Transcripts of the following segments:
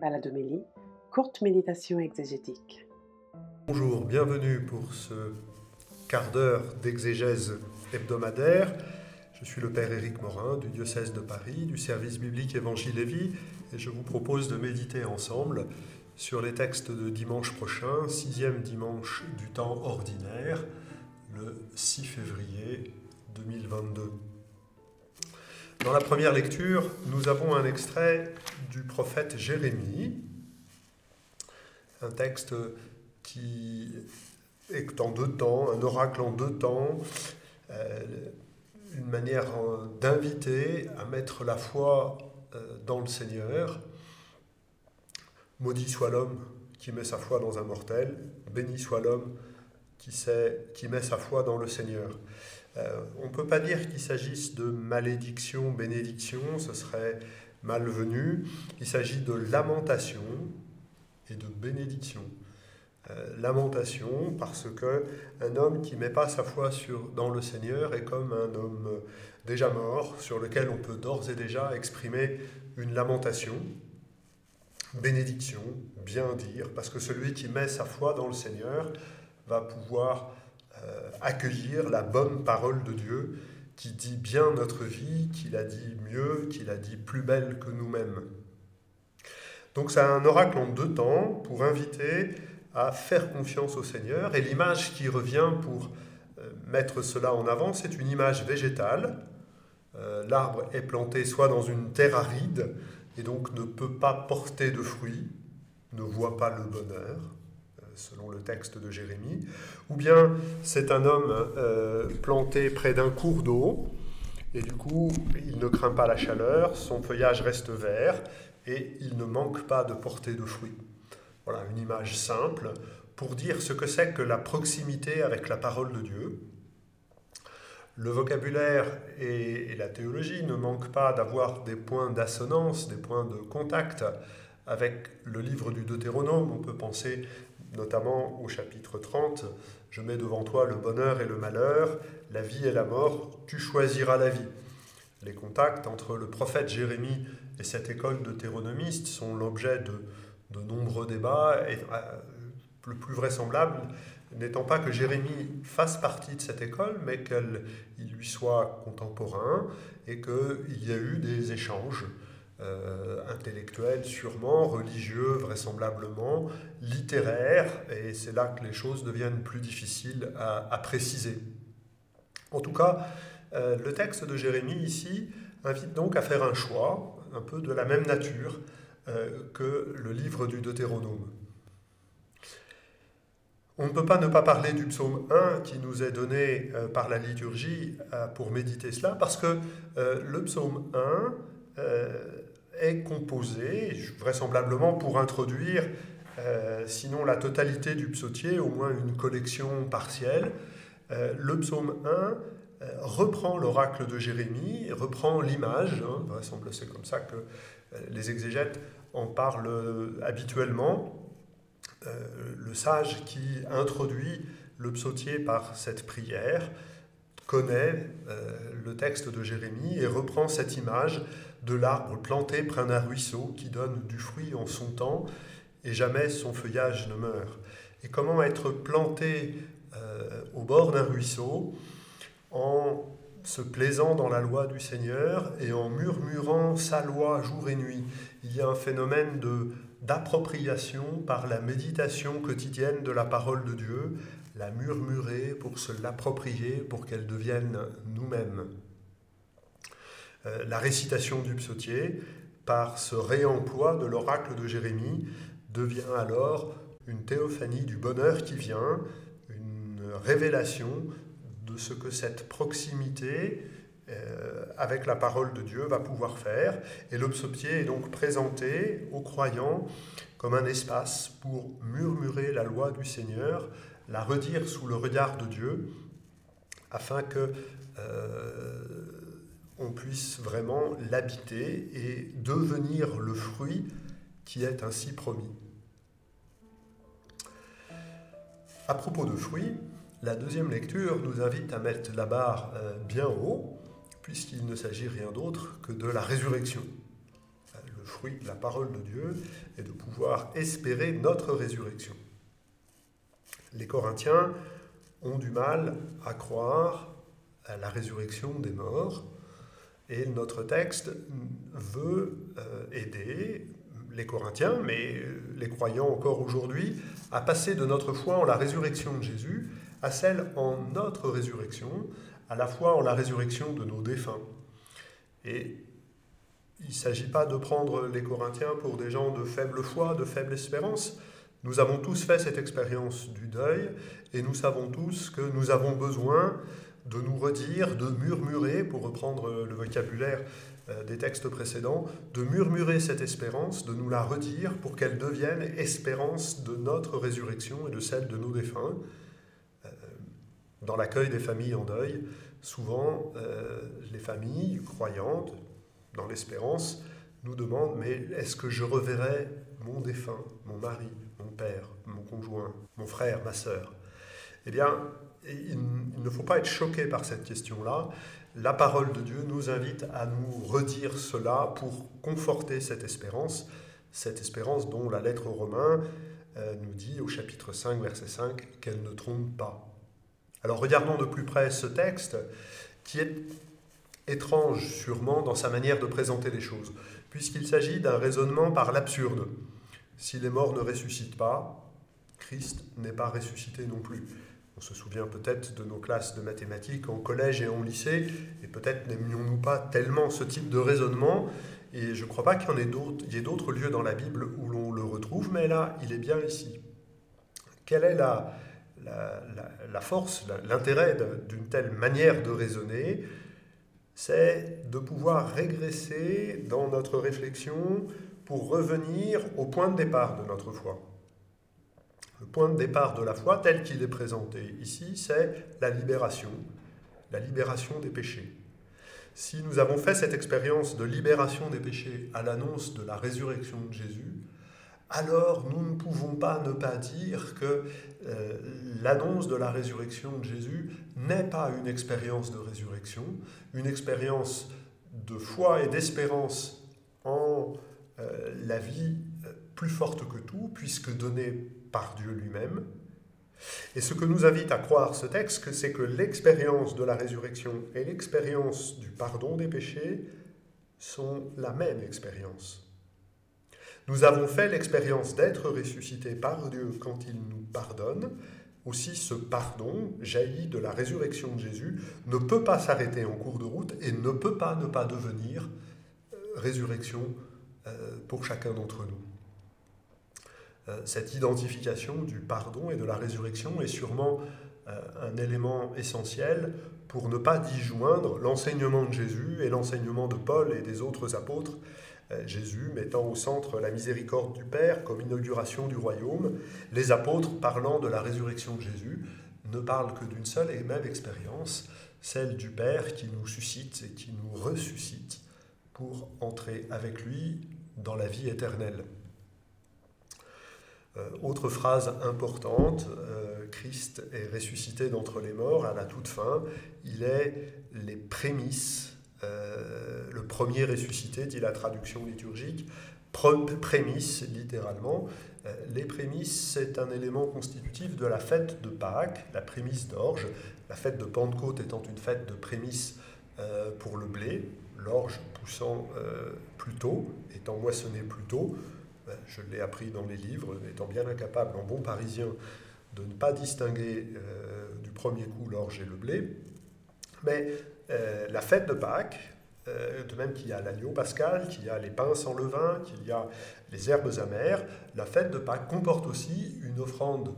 Baladomélie, courte méditation exégétique. Bonjour, bienvenue pour ce quart d'heure d'exégèse hebdomadaire. Je suis le Père Éric Morin du diocèse de Paris, du service biblique Évangile et Vie, et je vous propose de méditer ensemble sur les textes de dimanche prochain, sixième dimanche du temps ordinaire, le 6 février 2022. Dans la première lecture, nous avons un extrait du prophète Jérémie, un texte qui est en deux temps, un oracle en deux temps, euh, une manière d'inviter à mettre la foi euh, dans le Seigneur. Maudit soit l'homme qui met sa foi dans un mortel, béni soit l'homme qui, met sa foi dans le Seigneur. Euh, on ne peut pas dire qu'il s'agisse de malédiction, bénédiction, ce serait malvenu. Il s'agit de lamentation et de bénédiction. Euh, lamentation parce que un homme qui met pas sa foi sur, dans le Seigneur est comme un homme déjà mort sur lequel on peut d'ores et déjà exprimer une lamentation. Bénédiction, bien dire, parce que celui qui met sa foi dans le Seigneur va pouvoir euh, accueillir la bonne parole de Dieu qui dit bien notre vie, qui la dit mieux, qui la dit plus belle que nous-mêmes. Donc c'est un oracle en deux temps pour inviter à faire confiance au Seigneur. Et l'image qui revient pour euh, mettre cela en avant, c'est une image végétale. Euh, l'arbre est planté soit dans une terre aride et donc ne peut pas porter de fruits, ne voit pas le bonheur selon le texte de Jérémie, ou bien c'est un homme euh, planté près d'un cours d'eau, et du coup il ne craint pas la chaleur, son feuillage reste vert, et il ne manque pas de porter de fruits. Voilà une image simple pour dire ce que c'est que la proximité avec la parole de Dieu. Le vocabulaire et la théologie ne manquent pas d'avoir des points d'assonance, des points de contact avec le livre du Deutéronome. On peut penser notamment au chapitre 30, Je mets devant toi le bonheur et le malheur, la vie et la mort, tu choisiras la vie. Les contacts entre le prophète Jérémie et cette école de théronomistes sont l'objet de, de, nombreux débats, et euh, le plus vraisemblable n'étant pas que Jérémie fasse partie de cette école, mais qu'il lui soit contemporain et qu'il y a eu des échanges euh, intellectuel sûrement, religieux vraisemblablement, littéraire, et c'est là que les choses deviennent plus difficiles à, préciser. En tout cas, euh, le texte de Jérémie ici invite donc à faire un choix, un peu de la même nature euh, que le livre du Deutéronome. On ne peut pas ne pas parler du psaume 1 qui nous est donné par la liturgie pour méditer cela, parce que le psaume 1 est composé, vraisemblablement pour introduire, euh, sinon la totalité du psautier, au moins une collection partielle. Euh, le psaume 1 euh, reprend l'oracle de Jérémie, reprend l'image, hein, vraisemblablement c'est comme ça que les exégètes en parlent habituellement. le sage qui introduit le psautier par cette prière connaît le texte de Jérémie et reprend cette image de l'arbre planté près d'un ruisseau qui donne du fruit en son temps et jamais son feuillage ne meurt. Et comment être planté euh, au bord d'un ruisseau en se plaisant dans la loi du Seigneur et en murmurant sa loi jour et nuit. Il y a un phénomène de d'appropriation par la méditation quotidienne de la parole de Dieu, la murmurer pour se l'approprier, pour qu'elle devienne nous-mêmes. Euh, la récitation du psautier, par ce réemploi de l'oracle de Jérémie, devient alors une théophanie du bonheur qui vient, une révélation de ce que cette proximité euh, avec la parole de Dieu va pouvoir faire. Et le psautier est donc présenté aux croyants comme un espace pour murmurer la loi du Seigneur, la redire sous le regard de Dieu, afin que euh, on puisse vraiment l'habiter et devenir le fruit qui est ainsi promis. À propos de fruits, la deuxième lecture nous invite à mettre la barre euh, bien haut, puisqu'il ne s'agit rien d'autre que de la résurrection. Le fruit de la parole de Dieu et de pouvoir espérer notre résurrection. Les Corinthiens ont du mal à croire à la résurrection des morts et notre texte veut euh, aider les Corinthiens, mais les croyants encore aujourd'hui, à passer de notre foi en la résurrection de Jésus à celle en notre résurrection, à la fois en la résurrection de nos défunts. Et il ne s'agit pas de prendre les Corinthiens pour des gens de faible foi, de faible espérance. Nous avons tous fait cette expérience du deuil et nous savons tous que nous avons besoin de nous redire, de murmurer, pour reprendre le vocabulaire euh, des textes précédents, de murmurer cette espérance, de nous la redire pour qu'elle devienne espérance de notre résurrection et de celle de nos défunts. Euh, dans l'accueil des familles en deuil, souvent euh, les familles croyantes, dans l'espérance, nous demandent, mais est-ce que je reverrai mon défunt, mon mari, mon père, mon conjoint, mon frère, ma sœur? Eh bien, il, ne faut pas être choqué par cette question-là. La parole de Dieu nous invite à nous redire cela pour conforter cette espérance, cette espérance dont la lettre aux Romains euh, nous dit au chapitre 5, verset 5, qu'elle ne trompe pas. Alors regardons de plus près ce texte qui est étrange sûrement dans sa manière de présenter les choses, puisqu'il s'agit d'un raisonnement par l'absurde. Si les morts ne ressuscitent pas, Christ n'est pas ressuscité non plus. On se souvient peut-être de nos classes de mathématiques en collège et en lycée, et peut-être n'aimions-nous pas tellement ce type de raisonnement, et je ne crois pas qu'il y, ait d'autres lieux dans la Bible où l'on le retrouve, mais là, il est bien ici. Quelle est la, force, l'intérêt d'une telle manière de raisonner? C'est de pouvoir régresser dans notre réflexion pour revenir au point de départ de notre foi. Le point de départ de la foi, tel qu'il est présenté ici, c'est la libération, la libération des péchés. Si nous avons fait cette expérience de libération des péchés à l'annonce de la résurrection de Jésus, alors nous ne pouvons pas ne pas dire que euh, l'annonce de la résurrection de Jésus n'est pas une expérience de résurrection, une expérience de foi et d'espérance en euh, la vie euh, plus forte que tout, puisque donnée par Dieu lui-même. Et ce que nous invite à croire ce texte, c'est que l'expérience de la résurrection et l'expérience du pardon des péchés sont la même expérience. Nous avons fait l'expérience d'être ressuscités par Dieu quand il nous pardonne. Aussi, ce pardon, jailli de la résurrection de Jésus, ne peut pas s'arrêter en cours de route et ne peut pas ne pas devenir euh, résurrection euh, pour chacun d'entre nous. Euh, cette identification du pardon et de la résurrection est sûrement euh, un élément essentiel pour ne pas disjoindre l'enseignement de Jésus et l'enseignement de Paul et des autres apôtres. Euh, Jésus mettant au centre la miséricorde du Père comme inauguration du royaume, les apôtres parlant de la résurrection de Jésus ne parlent que d'une seule et même expérience, celle du Père qui nous suscite et qui nous ressuscite pour entrer avec lui dans la vie éternelle. Euh, autre phrase importante, euh, Christ est ressuscité d'entre les morts à la toute fin. Il est les prémices, euh, le premier ressuscité, dit la traduction liturgique. Prémices, littéralement. les prémices, c'est un élément constitutif de la fête de Pâques, la prémisse d'orge. La fête de Pentecôte étant une fête de prémices pour le blé, l'orge poussant plus tôt, étant moissonné plus tôt. Ben, je l'ai appris dans les livres, étant bien incapable en bon parisien de ne pas distinguer euh, du premier coup l'orge et le blé. Mais euh, la fête de Pâques, euh, de même qu'il y a l'agneau pascal, qu'il y a les pains sans levain, qu'il y a les herbes amères, la fête de Pâques comporte aussi une offrande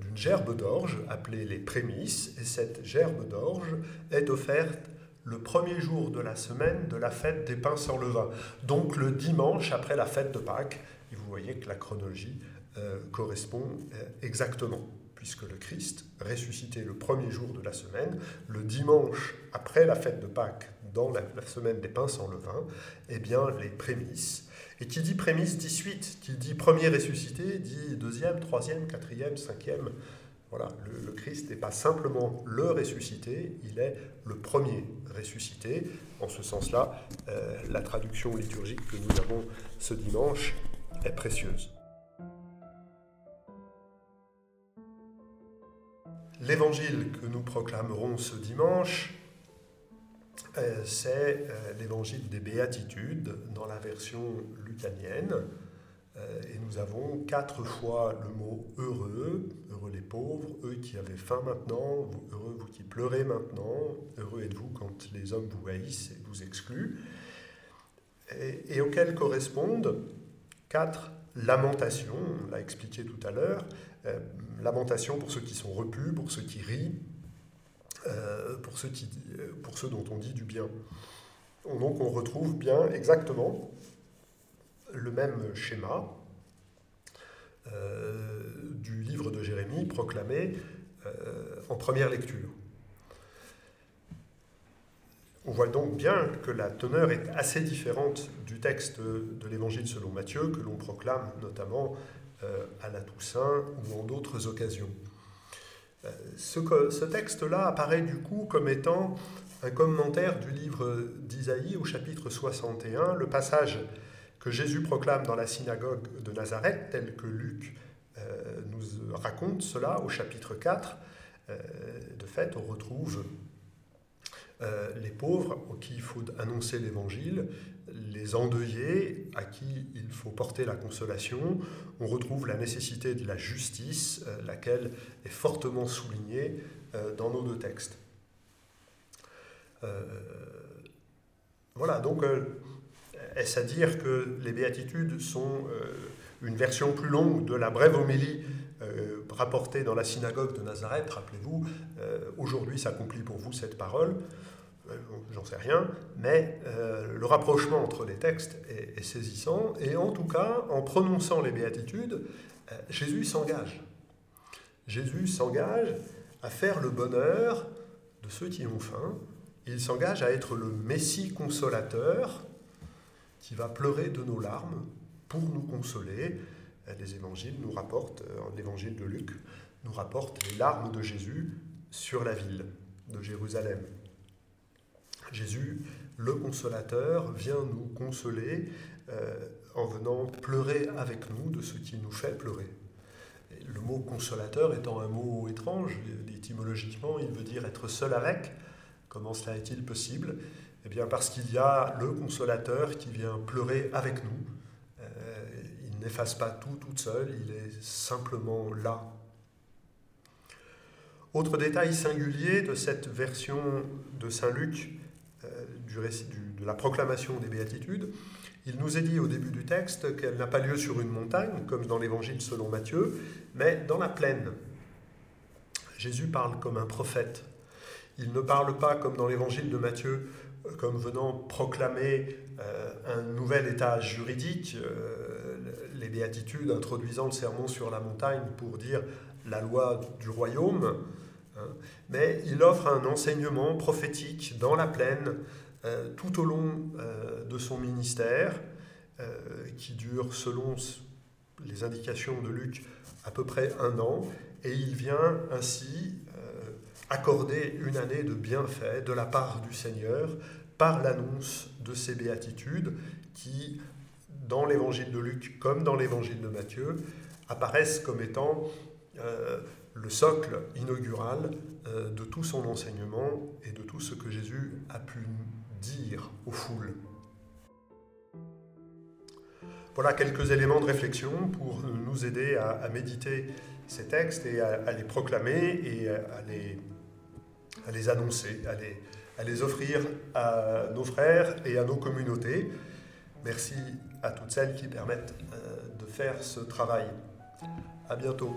d'une gerbe d'orge appelée les prémices, et cette gerbe d'orge est offerte le premier jour de la semaine de la fête des pains sans levain, donc le dimanche après la fête de Pâques. Et vous voyez que la chronologie euh, correspond euh, exactement, puisque le Christ, ressuscité le premier jour de la semaine, le dimanche après la fête de Pâques, dans la, semaine des pains sans levain, eh bien les prémices. Et qui dit prémices dit suite, qui dit premier ressuscité dit deuxième, troisième, quatrième, cinquième Voilà, le, Christ n'est pas simplement le ressuscité, il est le premier ressuscité. En ce sens-là, euh, la traduction liturgique que nous avons ce dimanche est précieuse. L'évangile que nous proclamerons ce dimanche, euh, c'est euh, l'évangile des béatitudes dans la version lucanienne. Euh, et nous avons quatre fois le mot heureux, pauvres, eux qui avez faim maintenant, heureux vous qui pleurez maintenant, heureux êtes-vous quand les hommes vous haïssent et vous excluent, et, auxquels correspondent quatre lamentations, on l'a expliqué tout à l'heure, euh, lamentations pour ceux qui sont repus, pour ceux qui rient, euh, pour, ceux qui, pour ceux dont on dit du bien. Donc on retrouve bien exactement le même schéma euh, du livre de Jérémie proclamé euh, en première lecture. On voit donc bien que la teneur est assez différente du texte de l'Évangile selon Matthieu, que l'on proclame notamment euh, à la Toussaint ou en d'autres occasions. Ce, ce texte-là apparaît du coup comme étant un commentaire du livre d'Isaïe au chapitre 61, le passage que Jésus proclame dans la synagogue de Nazareth, tel que Luc euh, nous raconte cela au chapitre 4. Euh, de fait, on retrouve euh, les pauvres à qui il faut annoncer l'évangile, les endeuillés à qui il faut porter la consolation. On retrouve la nécessité de la justice, laquelle est fortement soulignée dans nos deux textes. voilà, donc est-ce à dire que les béatitudes sont euh, une version plus longue de la brève homélie euh, rapportée dans la synagogue de Nazareth Rappelez-vous, euh, aujourd'hui s'accomplit pour vous cette parole. J'en sais rien, mais le rapprochement entre les textes est, saisissant, et en tout cas, en prononçant les béatitudes, Jésus s'engage. Jésus s'engage à faire le bonheur de ceux qui ont faim, il s'engage à être le Messie consolateur qui va pleurer de nos larmes pour nous consoler. Les évangiles nous rapportent, euh, l'évangile de Luc nous rapporte les larmes de Jésus sur la ville de Jérusalem. Jésus, le consolateur, vient nous consoler euh, en venant pleurer avec nous de ce qui nous fait pleurer. le mot consolateur étant un mot étrange, étymologiquement, il veut dire être seul avec. Comment cela est-il possible? Eh bien parce qu'il y a le consolateur qui vient pleurer avec nous. Euh, n'efface pas tout toute seul, il est simplement là. Autre détail singulier de cette version de Saint Luc euh, de la proclamation des béatitudes, il nous est dit au début du texte qu'elle n'a pas lieu sur une montagne, comme dans l'évangile selon Matthieu, mais dans la plaine. Jésus parle comme un prophète. Il ne parle pas comme dans l'évangile de Matthieu comme venant proclamer euh, un nouvel état juridique, euh, les béatitudes introduisant le sermon sur la montagne pour dire la loi du royaume, hein. mais il offre un enseignement prophétique dans la plaine euh, tout au long de son ministère, qui dure selon les indications de Luc à peu près un an, et il vient ainsi accorder une année de bienfaits de la part du Seigneur par l'annonce de ces béatitudes qui, dans l'évangile de Luc comme dans l'évangile de Matthieu, apparaissent comme étant euh, le socle inaugural euh, de tout son enseignement et de tout ce que Jésus a pu dire aux foules. Voilà quelques éléments de réflexion pour nous aider à, méditer ces textes et à, les proclamer et à les annoncer, à les offrir à nos frères et à nos communautés. Merci à toutes celles qui permettent euh, de faire ce travail. À bientôt.